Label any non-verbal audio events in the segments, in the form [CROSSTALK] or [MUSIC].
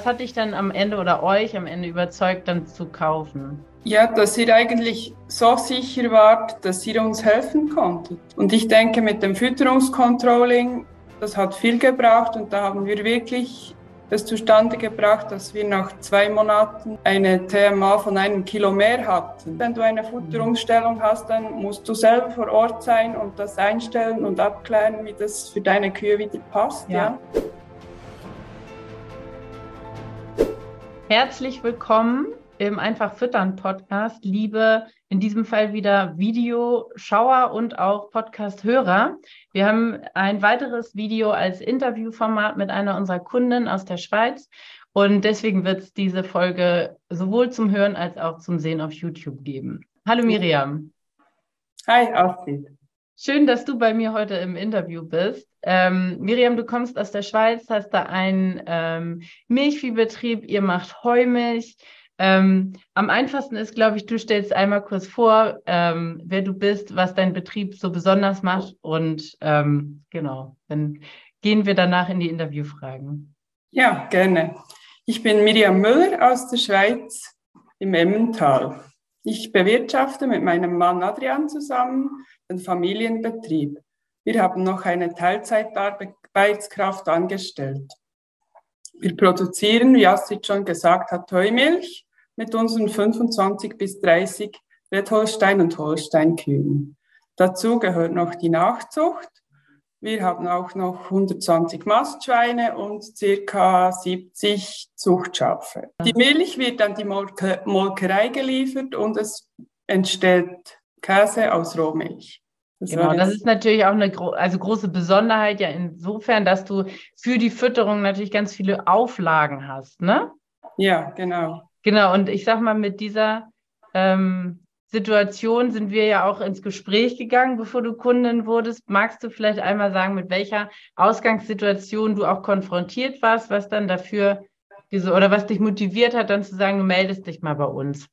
Was hat dich dann am Ende oder euch am Ende überzeugt, dann zu kaufen? Ja, dass ihr eigentlich so sicher wart, dass ihr uns helfen konntet. Und ich denke, mit dem Fütterungscontrolling, das hat viel gebraucht und da haben wir wirklich es zustande gebracht, dass wir nach zwei Monaten eine TMA von einem Kilo mehr hatten. Wenn du eine Futterungsstellung hast, dann musst du selber vor Ort sein und das einstellen und abklären, wie das für deine Kühe wieder passt. Ja. ja. Herzlich willkommen im Einfach Füttern Podcast, liebe in diesem Fall wieder Videoschauer und auch Podcast-Hörer. Wir haben ein weiteres Video als Interviewformat mit einer unserer Kunden aus der Schweiz und deswegen wird es diese Folge sowohl zum Hören als auch zum Sehen auf YouTube geben. Hallo Miriam. Hi, Astrid. Schön, dass du bei mir heute im Interview bist. Ähm, Miriam, du kommst aus der Schweiz, hast da einen ähm, Milchviehbetrieb, ihr macht Heumilch. Ähm, am einfachsten ist, glaube ich, du stellst einmal kurz vor, ähm, wer du bist, was dein Betrieb so besonders macht und ähm, genau, dann gehen wir danach in die Interviewfragen. Ja, gerne. Ich bin Miriam Müller aus der Schweiz im Emmental. Ich bewirtschafte mit meinem Mann Adrian zusammen den Familienbetrieb. Wir haben noch eine Teilzeitarbeitskraft angestellt. Wir produzieren, wie Astrid schon gesagt hat, Heumilch mit unseren 25 bis 30 Redholstein- und Holsteinkühen. Dazu gehört noch die Nachzucht. Wir haben auch noch 120 Mastschweine und circa 70 Zuchtschafe. Die Milch wird an die Molke Molkerei geliefert und es entsteht Käse aus Rohmilch. Das genau, das ist natürlich auch eine gro also große Besonderheit ja insofern, dass du für die Fütterung natürlich ganz viele Auflagen hast, ne? Ja, genau. Genau, und ich sag mal, mit dieser ähm, Situation sind wir ja auch ins Gespräch gegangen, bevor du Kundin wurdest. Magst du vielleicht einmal sagen, mit welcher Ausgangssituation du auch konfrontiert warst, was dann dafür diese, oder was dich motiviert hat, dann zu sagen, du meldest dich mal bei uns?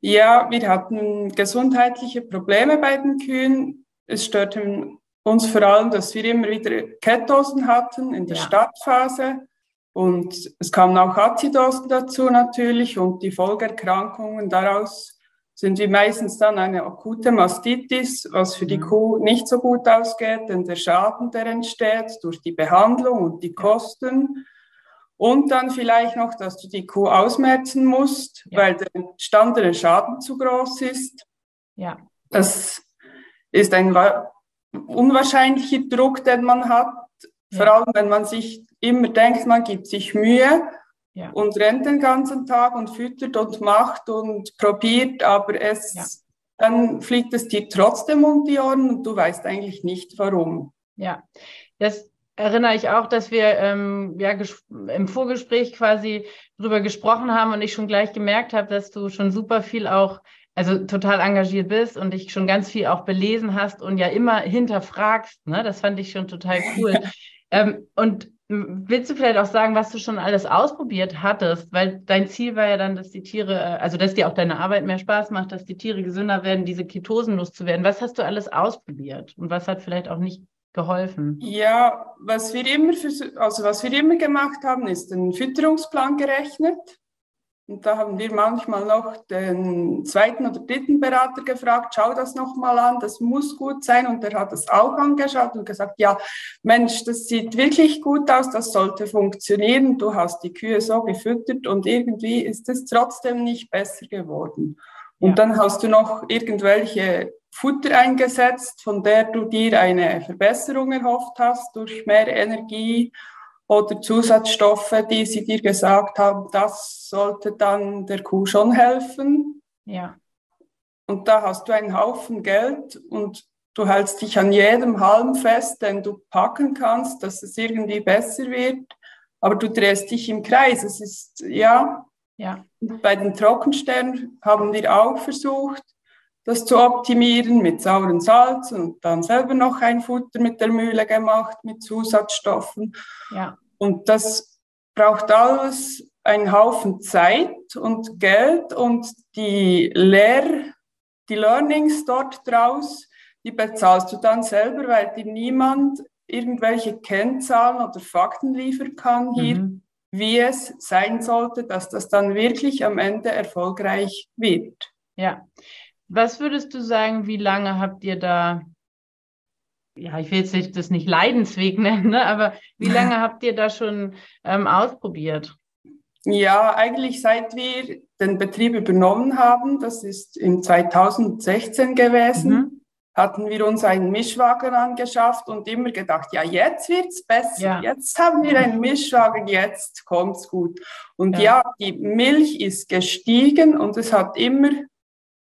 Ja, wir hatten gesundheitliche Probleme bei den Kühen. Es störte uns vor allem, dass wir immer wieder Ketosen hatten in der ja. Startphase. Und es kamen auch Azidosen dazu natürlich und die Folgeerkrankungen daraus sind wie meistens dann eine akute Mastitis, was für die mhm. Kuh nicht so gut ausgeht, denn der Schaden, der entsteht durch die Behandlung und die Kosten, und dann vielleicht noch, dass du die Kuh ausmerzen musst, ja. weil der entstandene Schaden zu groß ist. Ja. Das ist ein unwahrscheinlicher Druck, den man hat. Ja. Vor allem, wenn man sich immer denkt, man gibt sich Mühe ja. und rennt den ganzen Tag und füttert und macht und probiert, aber es, ja. dann fliegt es dir trotzdem um die Ohren und du weißt eigentlich nicht warum. Ja, das erinnere ich auch, dass wir ähm, ja im Vorgespräch quasi drüber gesprochen haben und ich schon gleich gemerkt habe, dass du schon super viel auch, also total engagiert bist und dich schon ganz viel auch belesen hast und ja immer hinterfragst. Ne? Das fand ich schon total cool. ähm, und willst du vielleicht auch sagen, was du schon alles ausprobiert hattest? Weil dein Ziel war ja dann, dass die Tiere, äh, also dass dir auch deine Arbeit mehr Spaß macht, dass die Tiere gesünder werden, diese Ketosen loszuwerden. Was hast du alles ausprobiert und was hat vielleicht auch nicht geholfen? Ja, was wir immer, für, also was wir immer gemacht haben, ist einen Fütterungsplan gerechnet. Und da haben wir manchmal noch den zweiten oder dritten Berater gefragt, schau das nochmal an, das muss gut sein. Und der hat das auch angeschaut und gesagt, ja, Mensch, das sieht wirklich gut aus, das sollte funktionieren, du hast die Kühe so gefüttert und irgendwie ist es trotzdem nicht besser geworden. Und ja. dann hast du noch irgendwelche Futter eingesetzt, von der du dir eine Verbesserung erhofft hast durch mehr Energie oder Zusatzstoffe, die sie dir gesagt haben, das sollte dann der Kuh schon helfen. Ja. Und da hast du einen Haufen Geld und du hältst dich an jedem Halm fest, den du packen kannst, dass es irgendwie besser wird. Aber du drehst dich im Kreis. Es ist, ja. Ja. Bei den Trockensternen haben wir auch versucht, das zu optimieren mit sauren Salz und dann selber noch ein Futter mit der Mühle gemacht mit Zusatzstoffen. Ja. Und das braucht alles einen Haufen Zeit und Geld und die Lehr die Learnings dort draus, die bezahlst du dann selber, weil dir niemand irgendwelche Kennzahlen oder Fakten liefern kann hier, mhm. wie es sein sollte, dass das dann wirklich am Ende erfolgreich wird. Ja, was würdest du sagen, wie lange habt ihr da, ja, ich will jetzt das nicht Leidensweg [LAUGHS] nennen, ne, aber wie lange [LAUGHS] habt ihr da schon ähm, ausprobiert? Ja, eigentlich seit wir den Betrieb übernommen haben, das ist im 2016 gewesen, mhm. hatten wir uns einen Mischwagen angeschafft und immer gedacht, ja, jetzt wird's besser, ja. jetzt haben wir einen Mischwagen, jetzt kommt's gut. Und ja. ja, die Milch ist gestiegen und es hat immer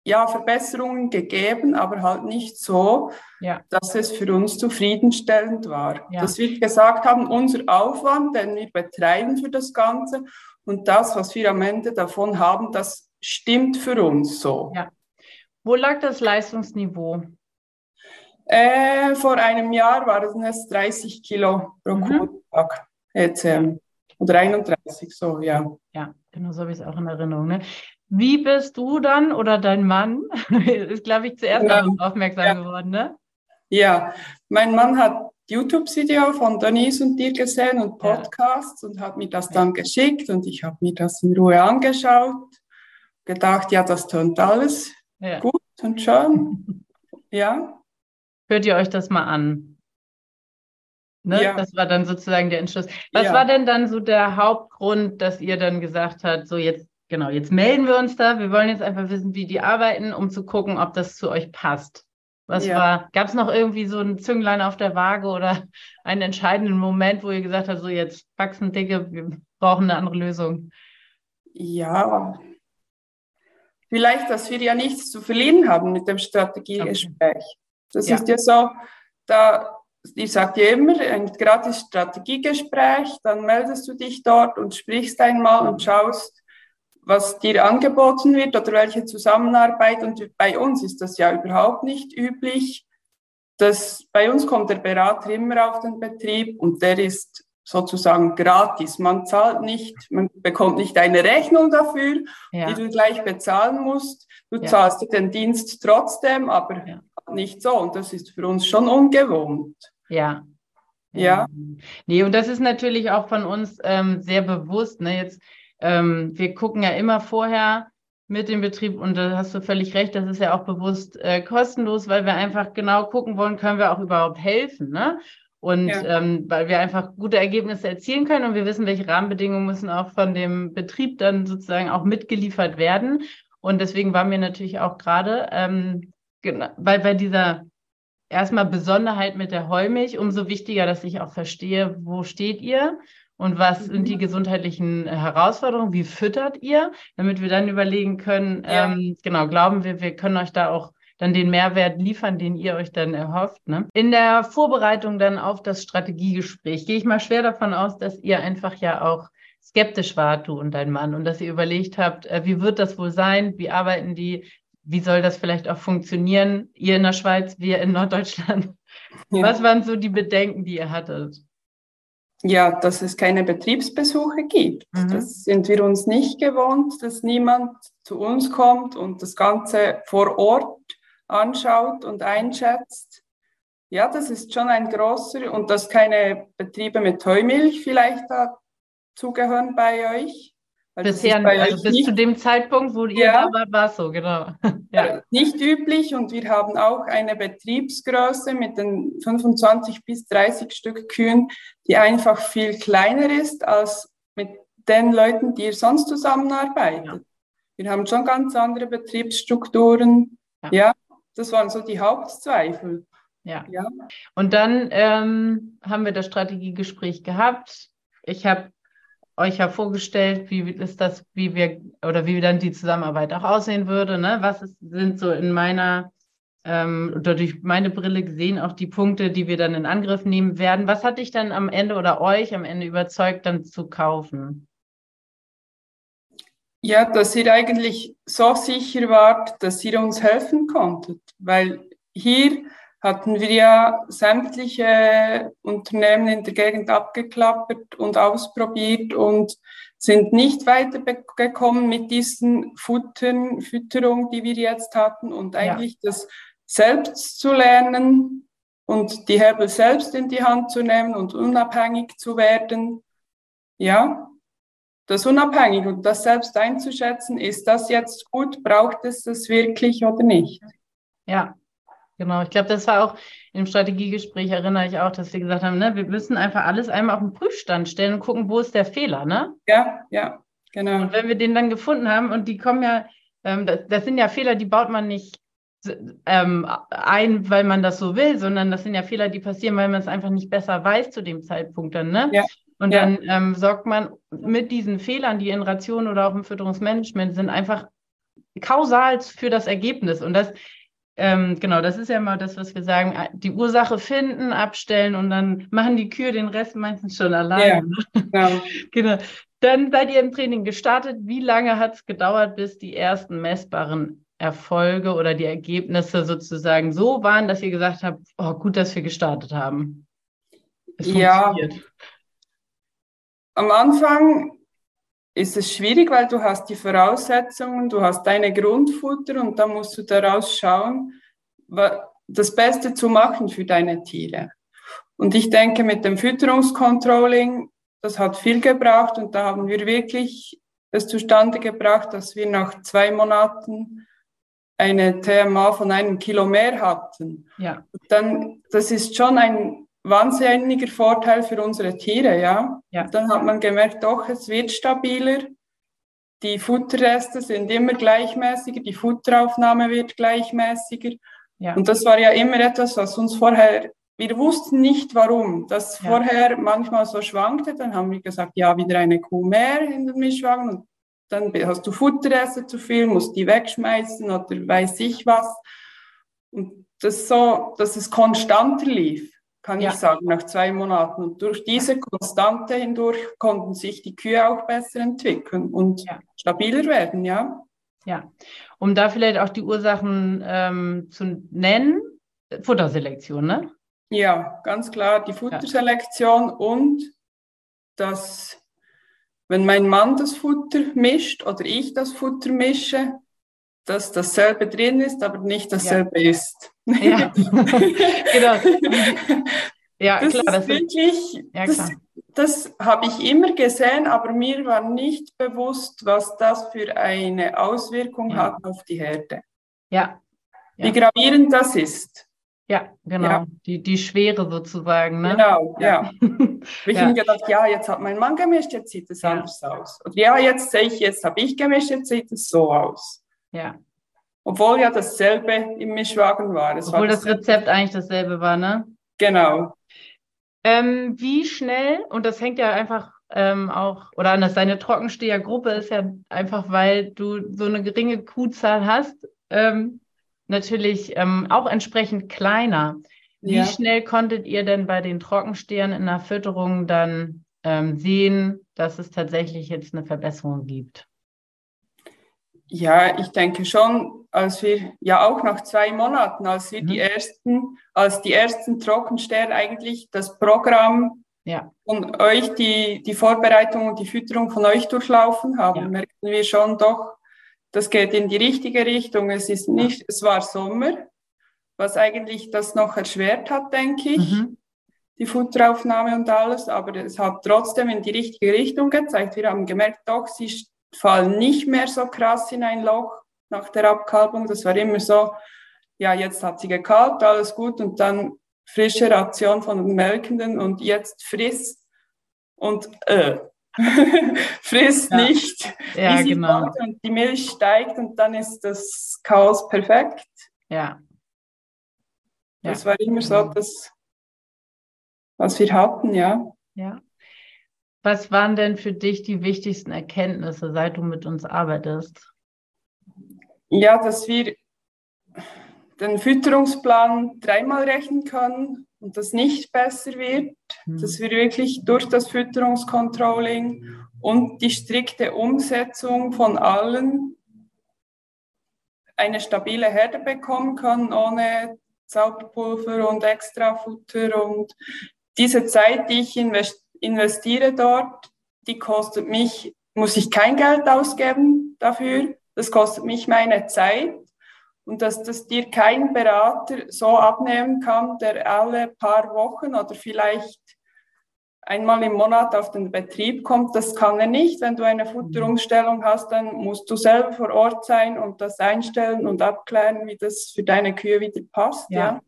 ja, Verbesserungen gegeben, aber halt nicht so, ja. dass es für uns zufriedenstellend war. Ja. Dass wir gesagt haben, unser Aufwand, den wir betreiben für das Ganze und das, was wir am Ende davon haben, das stimmt für uns so. Ja. Wo lag das Leistungsniveau? Äh, vor einem Jahr waren es 30 Kilo pro mhm. Tag ECM. Oder 31, so, ja. Ja, genau so habe ich es auch in Erinnerung. Ne? Wie bist du dann oder dein Mann, [LAUGHS] ist glaube ich zuerst ja. aufmerksam ja. geworden, ne? Ja, mein Mann hat YouTube-Video von Denise und dir gesehen und Podcasts ja. und hat mir das dann geschickt und ich habe mir das in Ruhe angeschaut, gedacht, ja, das tönt alles gut und schön. [LAUGHS] ja. Hört ihr euch das mal an? Ne? Ja. Das war dann sozusagen der Entschluss. Was ja. war denn dann so der Hauptgrund, dass ihr dann gesagt habt, so jetzt Genau, jetzt melden wir uns da. Wir wollen jetzt einfach wissen, wie die arbeiten, um zu gucken, ob das zu euch passt. Was ja. war, gab es noch irgendwie so ein Zünglein auf der Waage oder [LAUGHS] einen entscheidenden Moment, wo ihr gesagt habt, so jetzt wachsen dicke, wir brauchen eine andere Lösung? Ja, vielleicht, dass wir ja nichts zu verlieren haben mit dem Strategiegespräch. Okay. Das ja. ist ja so, da, ich sage dir immer, ein gratis Strategiegespräch, dann meldest du dich dort und sprichst einmal und schaust, was dir angeboten wird oder welche Zusammenarbeit. Und bei uns ist das ja überhaupt nicht üblich. Das, bei uns kommt der Berater immer auf den Betrieb und der ist sozusagen gratis. Man zahlt nicht, man bekommt nicht eine Rechnung dafür, ja. die du gleich bezahlen musst. Du ja. zahlst den Dienst trotzdem, aber ja. nicht so. Und das ist für uns schon ungewohnt. Ja. Ja. Nee, und das ist natürlich auch von uns ähm, sehr bewusst. Ne? Jetzt ähm, wir gucken ja immer vorher mit dem Betrieb und da hast du völlig recht, das ist ja auch bewusst äh, kostenlos, weil wir einfach genau gucken wollen, können wir auch überhaupt helfen, ne? Und ja. ähm, weil wir einfach gute Ergebnisse erzielen können und wir wissen, welche Rahmenbedingungen müssen auch von dem Betrieb dann sozusagen auch mitgeliefert werden. Und deswegen war mir natürlich auch gerade, ähm, genau, weil bei dieser erstmal Besonderheit mit der Heumilch, umso wichtiger, dass ich auch verstehe, wo steht ihr und was sind die mhm. gesundheitlichen Herausforderungen? Wie füttert ihr? Damit wir dann überlegen können, ja. ähm, genau, glauben wir, wir können euch da auch dann den Mehrwert liefern, den ihr euch dann erhofft. Ne? In der Vorbereitung dann auf das Strategiegespräch gehe ich mal schwer davon aus, dass ihr einfach ja auch skeptisch wart, du und dein Mann, und dass ihr überlegt habt, äh, wie wird das wohl sein? Wie arbeiten die? Wie soll das vielleicht auch funktionieren? Ihr in der Schweiz, wir in Norddeutschland. Ja. Was waren so die Bedenken, die ihr hattet? Ja, dass es keine Betriebsbesuche gibt. Mhm. Das sind wir uns nicht gewohnt, dass niemand zu uns kommt und das Ganze vor Ort anschaut und einschätzt. Ja, das ist schon ein großer und dass keine Betriebe mit Heumilch vielleicht dazugehören bei euch. Bisher, also bis nicht, zu dem Zeitpunkt, wo ihr ja, da wart, war es so, genau. [LAUGHS] ja. Nicht üblich und wir haben auch eine Betriebsgröße mit den 25 bis 30 Stück Kühen, die einfach viel kleiner ist als mit den Leuten, die ihr sonst zusammenarbeitet. Ja. Wir haben schon ganz andere Betriebsstrukturen. Ja, ja das waren so die Hauptzweifel. Ja. ja. Und dann ähm, haben wir das Strategiegespräch gehabt. Ich habe euch ja vorgestellt, wie ist das, wie wir oder wie dann die Zusammenarbeit auch aussehen würde. Ne? Was ist, sind so in meiner ähm, oder durch meine Brille gesehen auch die Punkte, die wir dann in Angriff nehmen werden. Was hat dich dann am Ende oder euch am Ende überzeugt, dann zu kaufen? Ja, dass ihr eigentlich so sicher wart, dass ihr uns helfen konntet, weil hier hatten wir ja sämtliche Unternehmen in der Gegend abgeklappert und ausprobiert und sind nicht weitergekommen mit diesen Futtern, Fütterung, die wir jetzt hatten und eigentlich ja. das selbst zu lernen und die Hebel selbst in die Hand zu nehmen und unabhängig zu werden. Ja, das unabhängig und das selbst einzuschätzen, ist das jetzt gut, braucht es das wirklich oder nicht? Ja, Genau, ich glaube, das war auch im Strategiegespräch, erinnere ich auch, dass wir gesagt haben, ne, wir müssen einfach alles einmal auf den Prüfstand stellen und gucken, wo ist der Fehler, ne? Ja, ja, genau. Und wenn wir den dann gefunden haben, und die kommen ja, ähm, das, das, sind ja Fehler, die baut man nicht ähm, ein, weil man das so will, sondern das sind ja Fehler, die passieren, weil man es einfach nicht besser weiß zu dem Zeitpunkt dann, ne? Ja. Und ja. dann ähm, sorgt man mit diesen Fehlern, die in Ration oder auch im Fütterungsmanagement sind, einfach kausal für das Ergebnis. Und das ähm, genau, das ist ja mal das, was wir sagen, äh, die Ursache finden, abstellen und dann machen die Kühe den Rest meistens schon alleine. Ja, [LAUGHS] genau. genau. Dann seid ihr im Training gestartet. Wie lange hat es gedauert, bis die ersten messbaren Erfolge oder die Ergebnisse sozusagen so waren, dass ihr gesagt habt, oh, gut, dass wir gestartet haben? Es ja. Am Anfang ist es schwierig, weil du hast die Voraussetzungen, du hast deine Grundfutter und da musst du daraus schauen, das Beste zu machen für deine Tiere. Und ich denke, mit dem Fütterungscontrolling, das hat viel gebraucht und da haben wir wirklich es zustande gebracht, dass wir nach zwei Monaten eine TMA von einem Kilo mehr hatten. Ja. Dann, das ist schon ein wahnsinniger Vorteil für unsere Tiere, ja. ja. Dann hat man gemerkt, doch, es wird stabiler. Die Futterreste sind immer gleichmäßiger, die Futteraufnahme wird gleichmäßiger. Ja. Und das war ja immer etwas, was uns vorher, wir wussten nicht warum, das ja. vorher manchmal so schwankte. Dann haben wir gesagt, ja, wieder eine Kuh mehr in den Mischwagen und dann hast du Futterreste zu viel, musst die wegschmeißen oder weiß ich was. Und das so, dass es konstanter lief kann ja. ich sagen, nach zwei Monaten. Und durch diese Konstante hindurch konnten sich die Kühe auch besser entwickeln und ja. stabiler werden, ja. Ja, um da vielleicht auch die Ursachen ähm, zu nennen, Futterselektion, ne? Ja, ganz klar, die Futterselektion ja. und dass, wenn mein Mann das Futter mischt oder ich das Futter mische, dass dasselbe drin ist, aber nicht dasselbe ja. ist. Ja, [LAUGHS] genau. Ja, das klar. Das ist wirklich, ja, das, das habe ich immer gesehen, aber mir war nicht bewusst, was das für eine Auswirkung ja. hat auf die Herde. Ja. Wie gravierend das ist. Ja, genau. Ja. Die, die Schwere sozusagen. Ne? Genau, ja. ja. [LAUGHS] ich habe gedacht, ja, jetzt hat mein Mann gemischt, jetzt sieht es anders aus. Und ja, jetzt sehe ich, jetzt habe ich gemischt, jetzt sieht es so aus. Ja. Obwohl ja dasselbe im Mischwagen war. Es Obwohl war das Rezept eigentlich dasselbe war, ne? Genau. Ähm, wie schnell, und das hängt ja einfach ähm, auch, oder anders, deine Trockenstehergruppe ist ja einfach, weil du so eine geringe Kuhzahl hast, ähm, natürlich ähm, auch entsprechend kleiner. Wie ja. schnell konntet ihr denn bei den Trockenstehern in der Fütterung dann ähm, sehen, dass es tatsächlich jetzt eine Verbesserung gibt? Ja, ich denke schon, als wir ja auch nach zwei Monaten, als wir mhm. die ersten, als die ersten Trockensterne eigentlich das Programm ja. von euch, die, die Vorbereitung und die Fütterung von euch durchlaufen haben, ja. merkten wir schon doch, das geht in die richtige Richtung. Es ist nicht, es war Sommer, was eigentlich das noch erschwert hat, denke ich. Mhm. Die Futteraufnahme und alles, aber es hat trotzdem in die richtige Richtung gezeigt. Wir haben gemerkt, doch, sie fallen nicht mehr so krass in ein Loch nach der Abkalbung. Das war immer so, ja, jetzt hat sie gekalbt, alles gut und dann frische Ration von den Melkenden und jetzt friss und äh, [LAUGHS] friss ja. nicht. Ja, genau. Und die Milch steigt und dann ist das Chaos perfekt. Ja. ja. Das war immer so das, was wir hatten, ja. Ja. Was waren denn für dich die wichtigsten Erkenntnisse, seit du mit uns arbeitest? Ja, dass wir den Fütterungsplan dreimal rechnen können und das nicht besser wird, mhm. dass wir wirklich durch das Fütterungscontrolling und die strikte Umsetzung von allen eine stabile Herde bekommen können, ohne Zauberpulver und Extrafutter. Und diese Zeit, die ich investiere dort, die kostet mich, muss ich kein Geld ausgeben dafür. Das kostet mich meine Zeit und dass das dir kein Berater so abnehmen kann, der alle paar Wochen oder vielleicht einmal im Monat auf den Betrieb kommt. Das kann er nicht. Wenn du eine Futterumstellung hast, dann musst du selber vor Ort sein und das einstellen und abklären, wie das für deine Kühe wieder passt. Ja. ja.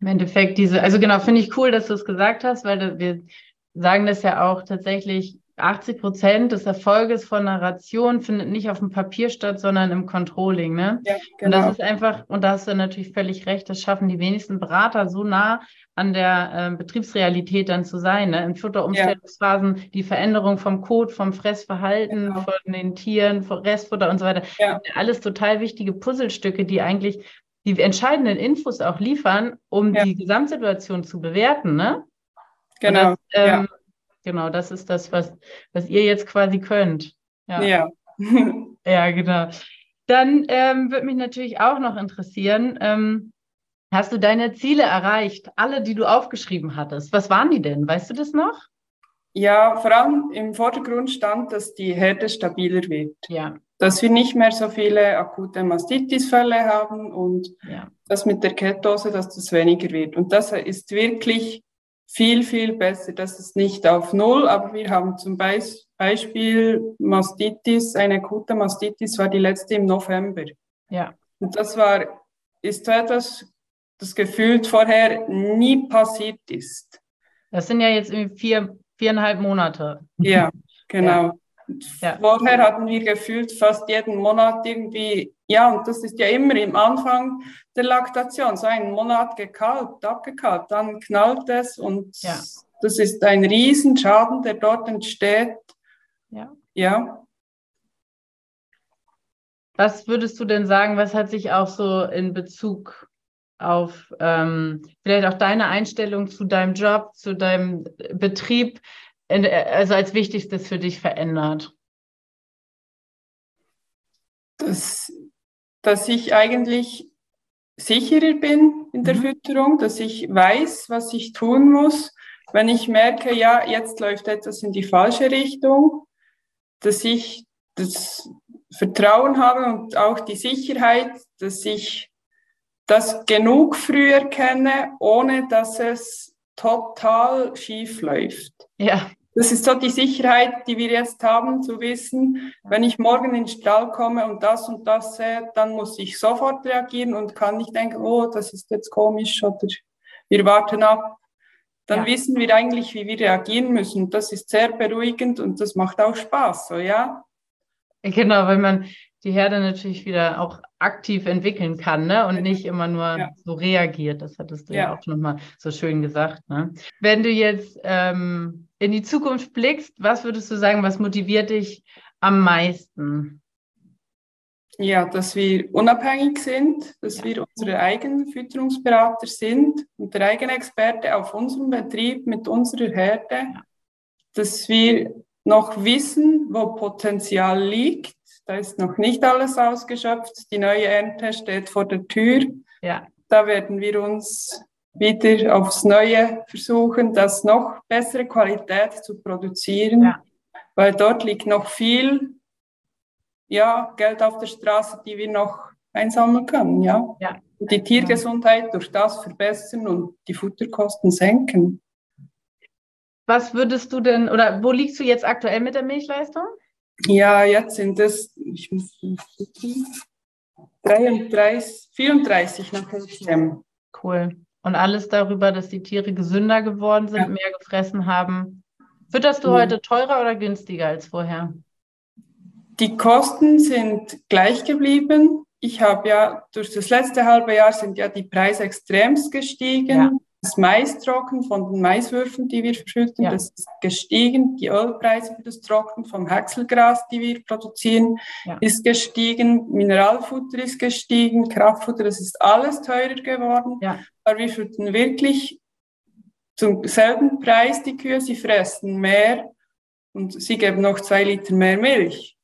Im Endeffekt diese, also genau, finde ich cool, dass du es gesagt hast, weil wir sagen das ja auch tatsächlich 80 Prozent des Erfolges von einer Ration findet nicht auf dem Papier statt, sondern im Controlling. Ne? Ja, genau. Und das genau. ist einfach, und da hast du natürlich völlig recht, das schaffen die wenigsten Berater so nah an der äh, Betriebsrealität dann zu sein. Ne? In Futterumstellungsphasen ja. die Veränderung vom Code, vom Fressverhalten, genau. von den Tieren, von Restfutter und so weiter. Ja. Alles total wichtige Puzzlestücke, die eigentlich die entscheidenden Infos auch liefern, um ja. die Gesamtsituation zu bewerten. Ne? Genau. Das, ähm, Genau, das ist das, was, was ihr jetzt quasi könnt. Ja, ja. [LAUGHS] ja genau. Dann ähm, würde mich natürlich auch noch interessieren, ähm, hast du deine Ziele erreicht? Alle, die du aufgeschrieben hattest. Was waren die denn? Weißt du das noch? Ja, vor allem im Vordergrund stand, dass die Herde stabiler wird. Ja. Dass wir nicht mehr so viele akute Mastitis-Fälle haben und ja. dass mit der Ketose, dass das weniger wird. Und das ist wirklich viel, viel besser. Das ist nicht auf Null, aber wir haben zum Beispiel Mastitis, eine akute Mastitis war die letzte im November. Ja. Und das war, ist so etwas, das gefühlt vorher nie passiert ist. Das sind ja jetzt vier, viereinhalb Monate. Ja, [LAUGHS] genau. Ja. Ja. Vorher hatten wir gefühlt fast jeden Monat irgendwie, ja, und das ist ja immer im Anfang der Laktation, so einen Monat gekalbt, abgekalbt, dann knallt es und ja. das ist ein Riesenschaden, der dort entsteht. Ja. ja. Was würdest du denn sagen, was hat sich auch so in Bezug auf ähm, vielleicht auch deine Einstellung zu deinem Job, zu deinem Betrieb also als wichtigstes für dich verändert? Dass, dass ich eigentlich sicherer bin in der mhm. Fütterung, dass ich weiß, was ich tun muss. Wenn ich merke, ja, jetzt läuft etwas in die falsche Richtung, dass ich das Vertrauen habe und auch die Sicherheit, dass ich das genug früh erkenne, ohne dass es total schief läuft. Ja. Das ist so die Sicherheit, die wir jetzt haben, zu wissen, wenn ich morgen in den Stall komme und das und das sehe, dann muss ich sofort reagieren und kann nicht denken, oh, das ist jetzt komisch oder wir warten ab. Dann ja. wissen wir eigentlich, wie wir reagieren müssen. Das ist sehr beruhigend und das macht auch Spaß, so ja. Genau, weil man die Herde natürlich wieder auch aktiv entwickeln kann ne? und nicht immer nur ja. so reagiert. Das hattest du ja, ja auch nochmal so schön gesagt. Ne? Wenn du jetzt ähm, in die Zukunft blickst, was würdest du sagen, was motiviert dich am meisten? Ja, dass wir unabhängig sind, dass wir unsere eigenen Fütterungsberater sind und der eigene Experte auf unserem Betrieb mit unserer Herde, dass wir noch wissen, wo Potenzial liegt da ist noch nicht alles ausgeschöpft. Die neue Ernte steht vor der Tür. Ja. Da werden wir uns wieder aufs Neue versuchen, das noch bessere Qualität zu produzieren, ja. weil dort liegt noch viel ja, Geld auf der Straße, die wir noch einsammeln können. Ja? ja. Und die Tiergesundheit durch das verbessern und die Futterkosten senken. Was würdest du denn, oder wo liegst du jetzt aktuell mit der Milchleistung? Ja, jetzt sind es, ich muss 33, 34 nach. Cool. Und alles darüber, dass die Tiere gesünder geworden sind, ja. mehr gefressen haben. Fütterst du ja. heute teurer oder günstiger als vorher? Die Kosten sind gleich geblieben. Ich habe ja durch das letzte halbe Jahr sind ja die Preise extremst gestiegen. Ja. Das Maistrocken von den Maiswürfeln, die wir verschütten, ja. das ist gestiegen. Die Ölpreise für das Trocken vom Häckselgras, die wir produzieren, ja. ist gestiegen. Mineralfutter ist gestiegen. Kraftfutter, das ist alles teurer geworden. Ja. Aber wir schütten wirklich zum selben Preis die Kühe. Sie fressen mehr und sie geben noch zwei Liter mehr Milch.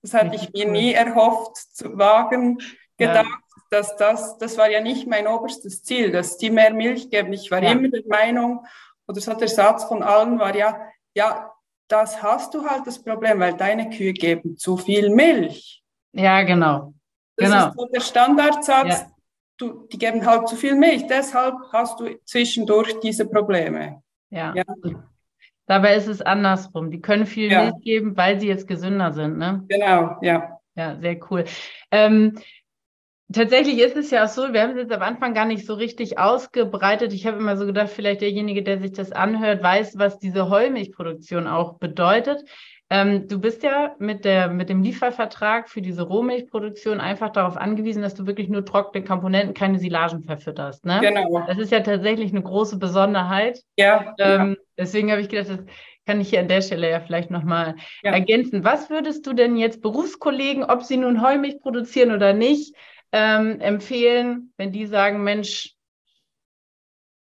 Das hatte ich mir nie erhofft zu wagen, gedacht. Dass das, das war ja nicht mein oberstes Ziel, dass die mehr Milch geben. Ich war ja. immer der Meinung, oder so der Satz von allen war ja, ja, das hast du halt das Problem, weil deine Kühe geben zu viel Milch. Ja, genau. Das genau. ist so der Standardsatz. Ja. Du, die geben halt zu viel Milch, deshalb hast du zwischendurch diese Probleme. Ja. ja. Dabei ist es andersrum. Die können viel ja. Milch geben, weil sie jetzt gesünder sind. Ne? Genau, ja. Ja, sehr cool. Ähm, tatsächlich ist es ja auch so, wir haben es jetzt am Anfang gar nicht so richtig ausgebreitet. Ich habe immer so gedacht, vielleicht derjenige, der sich das anhört, weiß, was diese Heumilchproduktion auch bedeutet. Ähm, du bist ja mit, der, mit dem Liefervertrag für diese Rohmilchproduktion einfach darauf angewiesen, dass du wirklich nur trockene Komponenten, keine Silagen verfütterst. Ne? Genau. Das ist ja tatsächlich eine große Besonderheit. Ja. Ähm, ja. Deswegen habe ich gedacht, das kann ich hier an der Stelle ja vielleicht nochmal ja. ergänzen. Was würdest du denn jetzt Berufskollegen, ob sie nun Heumilch produzieren oder nicht, ähm, empfehlen, wenn die sagen, Mensch,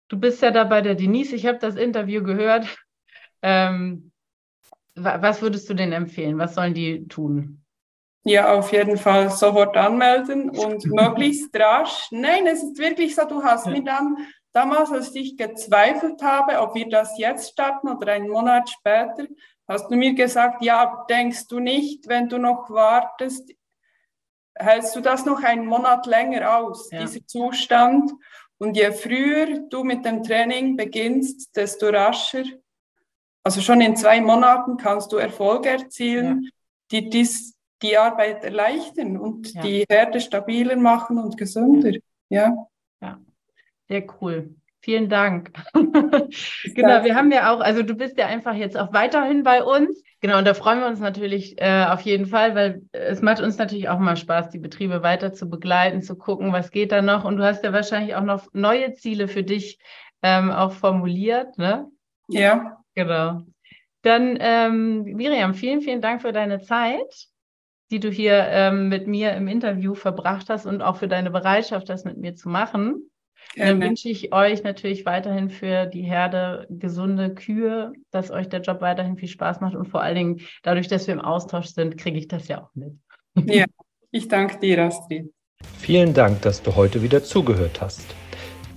du bist ja da bei der Denise, ich habe das Interview gehört. [LAUGHS] Ähm, was würdest du denn empfehlen? Was sollen die tun? Ja, auf jeden Fall sofort anmelden und [LAUGHS] möglichst rasch. Nein, es ist wirklich so, du hast mir dann damals, als ich gezweifelt habe, ob wir das jetzt starten oder einen Monat später, hast du mir gesagt, ja, denkst du nicht, wenn du noch wartest, hältst du das noch einen Monat länger aus, ja. dieser Zustand? Und je früher du mit dem Training beginnst, desto rascher also schon in zwei Monaten kannst du Erfolge erzielen, ja. die dies, die Arbeit erleichtern und ja. die Herde stabiler machen und gesünder. Ja. Ja, sehr cool. Vielen Dank. [LAUGHS] genau, wir haben ja auch, also du bist ja einfach jetzt auch weiterhin bei uns. Genau, und da freuen wir uns natürlich äh, auf jeden Fall, weil es macht uns natürlich auch mal Spaß, die Betriebe weiter zu begleiten, zu gucken, was geht da noch. Und du hast ja wahrscheinlich auch noch neue Ziele für dich ähm, auch formuliert, ne? Ja. Genau. Dann, ähm, Miriam, vielen, vielen Dank für deine Zeit, die du hier ähm, mit mir im Interview verbracht hast und auch für deine Bereitschaft, das mit mir zu machen. Dann wünsche ich euch natürlich weiterhin für die Herde gesunde Kühe, dass euch der Job weiterhin viel Spaß macht und vor allen Dingen dadurch, dass wir im Austausch sind, kriege ich das ja auch mit. Ja, ich danke dir, Astrid. Vielen Dank, dass du heute wieder zugehört hast.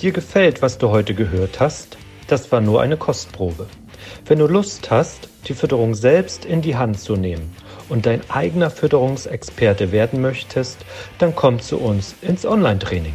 Dir gefällt, was du heute gehört hast? Das war nur eine Kostprobe. Wenn du Lust hast, die Fütterung selbst in die Hand zu nehmen und dein eigener Fütterungsexperte werden möchtest, dann komm zu uns ins Online-Training.